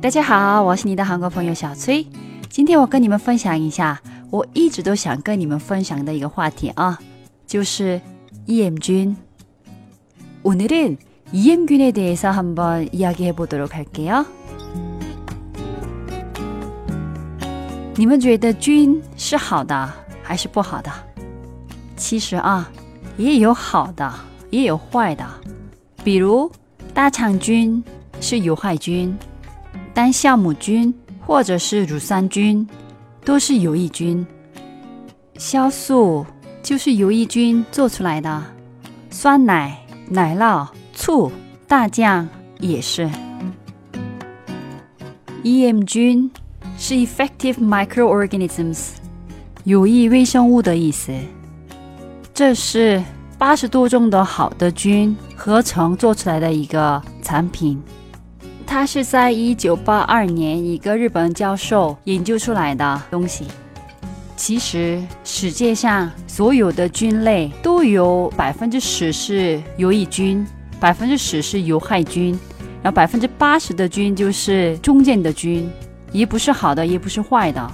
大家好，我是你的韩国朋友小崔。今天我跟你们分享一下，我一直都想跟你们分享的一个话题啊，就是 EM균。오늘은 EM균에 대해서 한번 이야기해 보도록 할게요. 你们觉得菌是好的还是不好的？其实啊，也有好的，也有坏的。比如大肠菌是有害菌， 单酵母菌或者是乳酸菌都是有益菌。酵素就是有益菌做出来的，酸奶、奶酪、醋、大酱也是。EM 菌是 effective microorganisms，有益微生物的意思。这是八十多种的好的菌合成做出来的一个产品。它是在一九八二年一个日本教授研究出来的东西。其实世界上所有的菌类都有百分之十是有益菌，百分之十是有害菌，然后百分之八十的菌就是中间的菌，也不是好的，也不是坏的。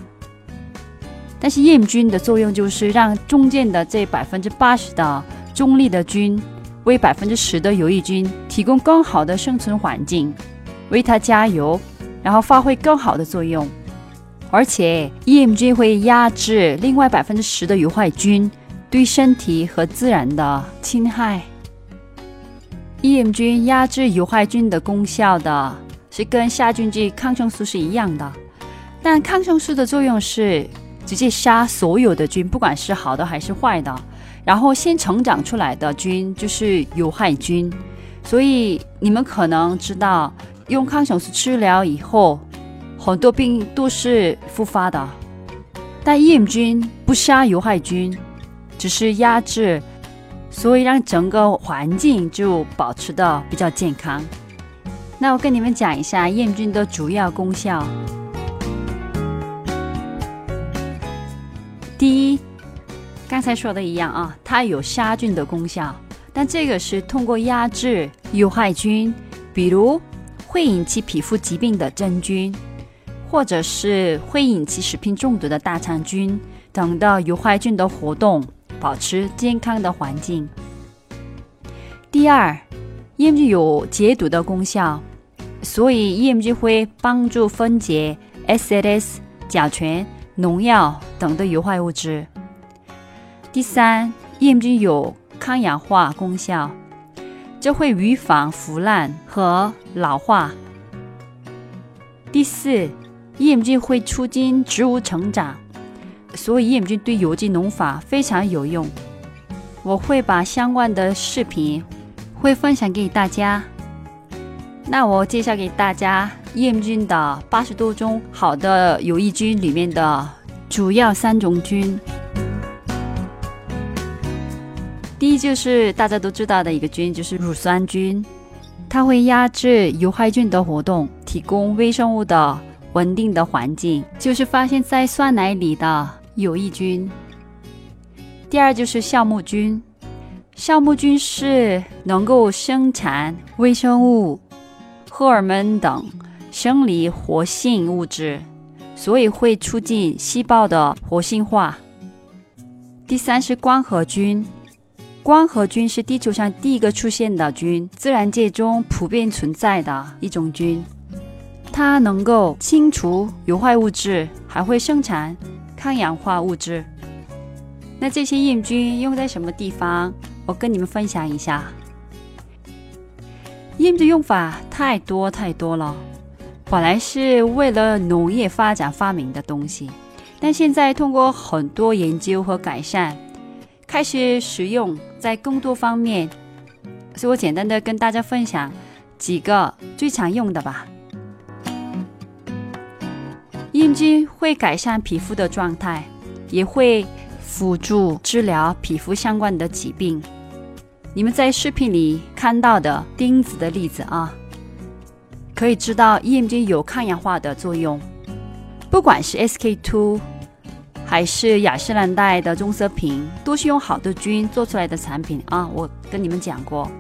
但是厌菌的作用就是让中间的这百分之八十的中立的菌，为百分之十的有益菌提供更好的生存环境，为它加油，然后发挥更好的作用。而且 em 菌会压制另外百分之十的有害菌对身体和自然的侵害。em 菌压制有害菌的功效的是跟杀菌剂抗生素是一样的，但抗生素的作用是。直接杀所有的菌，不管是好的还是坏的，然后先成长出来的菌就是有害菌，所以你们可能知道，用抗生素治疗以后，很多病都是复发的。但厌菌不杀有害菌，只是压制，所以让整个环境就保持的比较健康。那我跟你们讲一下厌菌的主要功效。第一，刚才说的一样啊，它有杀菌的功效，但这个是通过压制有害菌，比如会引起皮肤疾病的真菌，或者是会引起食品中毒的大肠菌等的有害菌的活动，保持健康的环境。第二，厌菌有解毒的功效，所以厌菌会帮助分解 SLS 甲醛。农药等的有害物质。第三，厌菌有抗氧化功效，这会预防腐烂和老化。第四，厌菌会促进植物成长，所以厌菌对有机农法非常有用。我会把相关的视频会分享给大家。那我介绍给大家。厌菌的八十多种好的有益菌里面的主要三种菌，就是大家都知道的一个菌，就是乳酸菌，它会压制有害菌的活动，提供微生物的稳定的环境，就是发现在酸奶里的有益菌。第二就是酵母菌，酵母菌是能够生产微生物、荷尔蒙等。生理活性物质，所以会促进细胞的活性化。第三是光合菌，光合菌是地球上第一个出现的菌，自然界中普遍存在的一种菌，它能够清除有害物质，还会生产抗氧化物质。那这些厌菌用在什么地方？我跟你们分享一下。厌菌用法太多太多了。本来是为了农业发展发明的东西，但现在通过很多研究和改善，开始使用在更多方面。所以我简单的跟大家分享几个最常用的吧。厌菌会改善皮肤的状态，也会辅助治疗皮肤相关的疾病。你们在视频里看到的钉子的例子啊。可以知道厌菌有抗氧化的作用，不管是 SK-two 还是雅诗兰黛的棕色瓶，都是用好的菌做出来的产品啊！我跟你们讲过，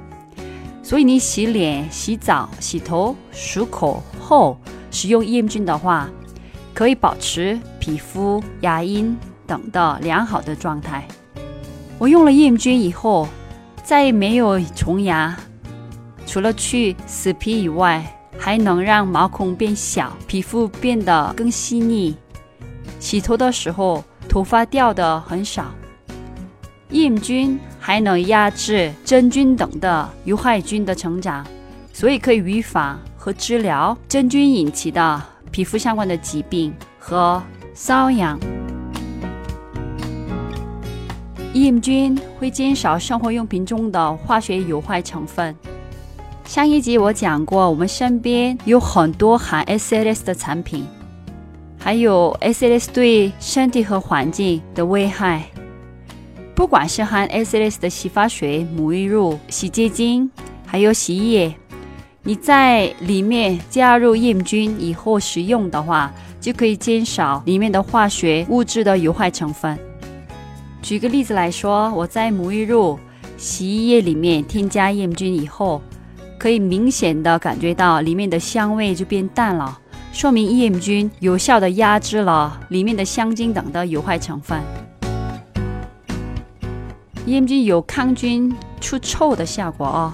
所以你洗脸、洗澡、洗头、漱口后，使用益菌的话，可以保持皮肤、牙龈等的良好的状态。我用了益菌以后，再也没有虫牙，除了去死皮以外，还能让毛孔变小，皮肤变得更细腻。洗头的时候，头发掉的很少。抑菌还能压制真菌等的有害菌的成长，所以可以预防和治疗真菌引起的皮肤相关的疾病和瘙痒。益菌会减少生活用品中的化学有害成分。上一集我讲过，我们身边有很多含 SLS 的产品。还有 SLS 对身体和环境的危害，不管是含 SLS 的洗发水、沐浴露、洗洁精，还有洗衣液，你在里面加入厌菌以后使用的话，就可以减少里面的化学物质的有害成分。举个例子来说，我在沐浴露、洗衣液里面添加厌菌以后，可以明显的感觉到里面的香味就变淡了。说明 EM 菌有效的压制了里面的香精等的有害成分。EM 菌有抗菌、除臭的效果哦。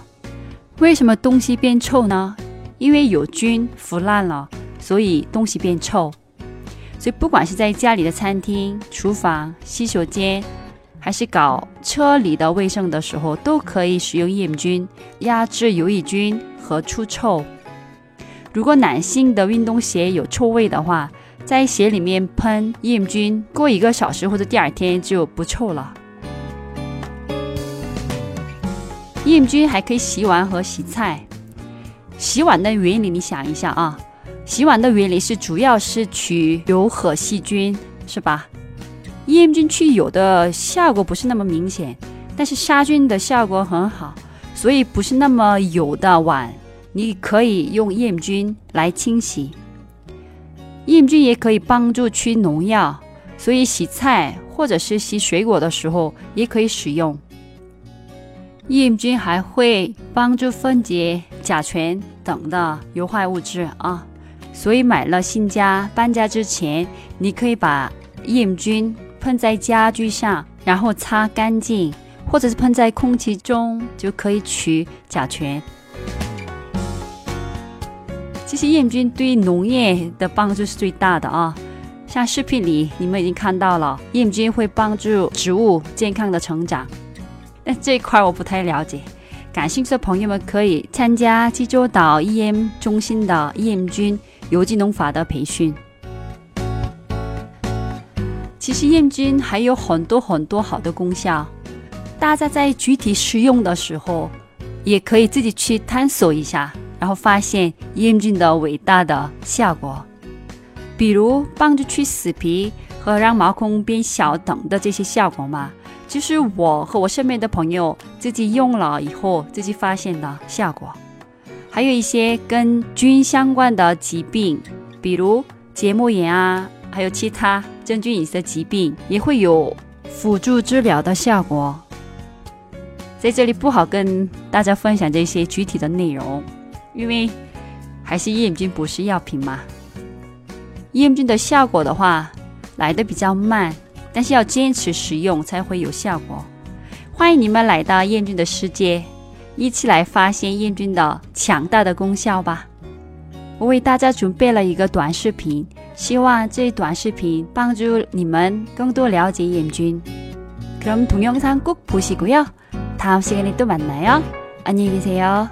为什么东西变臭呢？因为有菌腐烂了，所以东西变臭。所以不管是在家里的餐厅、厨房、洗手间，还是搞车里的卫生的时候，都可以使用 EM 菌压制有益菌和除臭。如果男性的运动鞋有臭味的话，在鞋里面喷抑菌，过一个小时或者第二天就不臭了。抑菌还可以洗碗和洗菜。洗碗的原理你想一下啊，洗碗的原理是主要是去油和细菌，是吧？抑菌去油的效果不是那么明显，但是杀菌的效果很好，所以不是那么油的碗。你可以用厌菌来清洗，厌菌也可以帮助驱农药，所以洗菜或者是洗水果的时候也可以使用。厌菌还会帮助分解甲醛等的有害物质啊，所以买了新家搬家之前，你可以把厌菌喷在家具上，然后擦干净，或者是喷在空气中，就可以去甲醛。其实厌菌对农业的帮助是最大的啊！像视频里你们已经看到了，厌菌会帮助植物健康的成长。但这一块我不太了解，感兴趣的朋友们可以参加济州岛 EM 中心的抑菌有机农法的培训。其实厌菌还有很多很多好的功效，大家在具体使用的时候，也可以自己去探索一下。然后发现抑菌的伟大的效果，比如帮助去死皮和让毛孔变小等的这些效果嘛，就是我和我身边的朋友自己用了以后自己发现的效果。还有一些跟菌相关的疾病，比如结膜炎啊，还有其他真菌引起的疾病，也会有辅助治疗的效果。在这里不好跟大家分享这些具体的内容。因为还是抑菌不是药品嘛，抑菌的效果的话来的比较慢，但是要坚持使用才会有效果。欢迎你们来到抑菌的世界，一起来发现抑菌的强大的功效吧！我为大家准备了一个短视频，希望这短视频帮助你们更多了解抑菌。그럼동영상꼭보시고요다음시간에또만나요안녕히계세요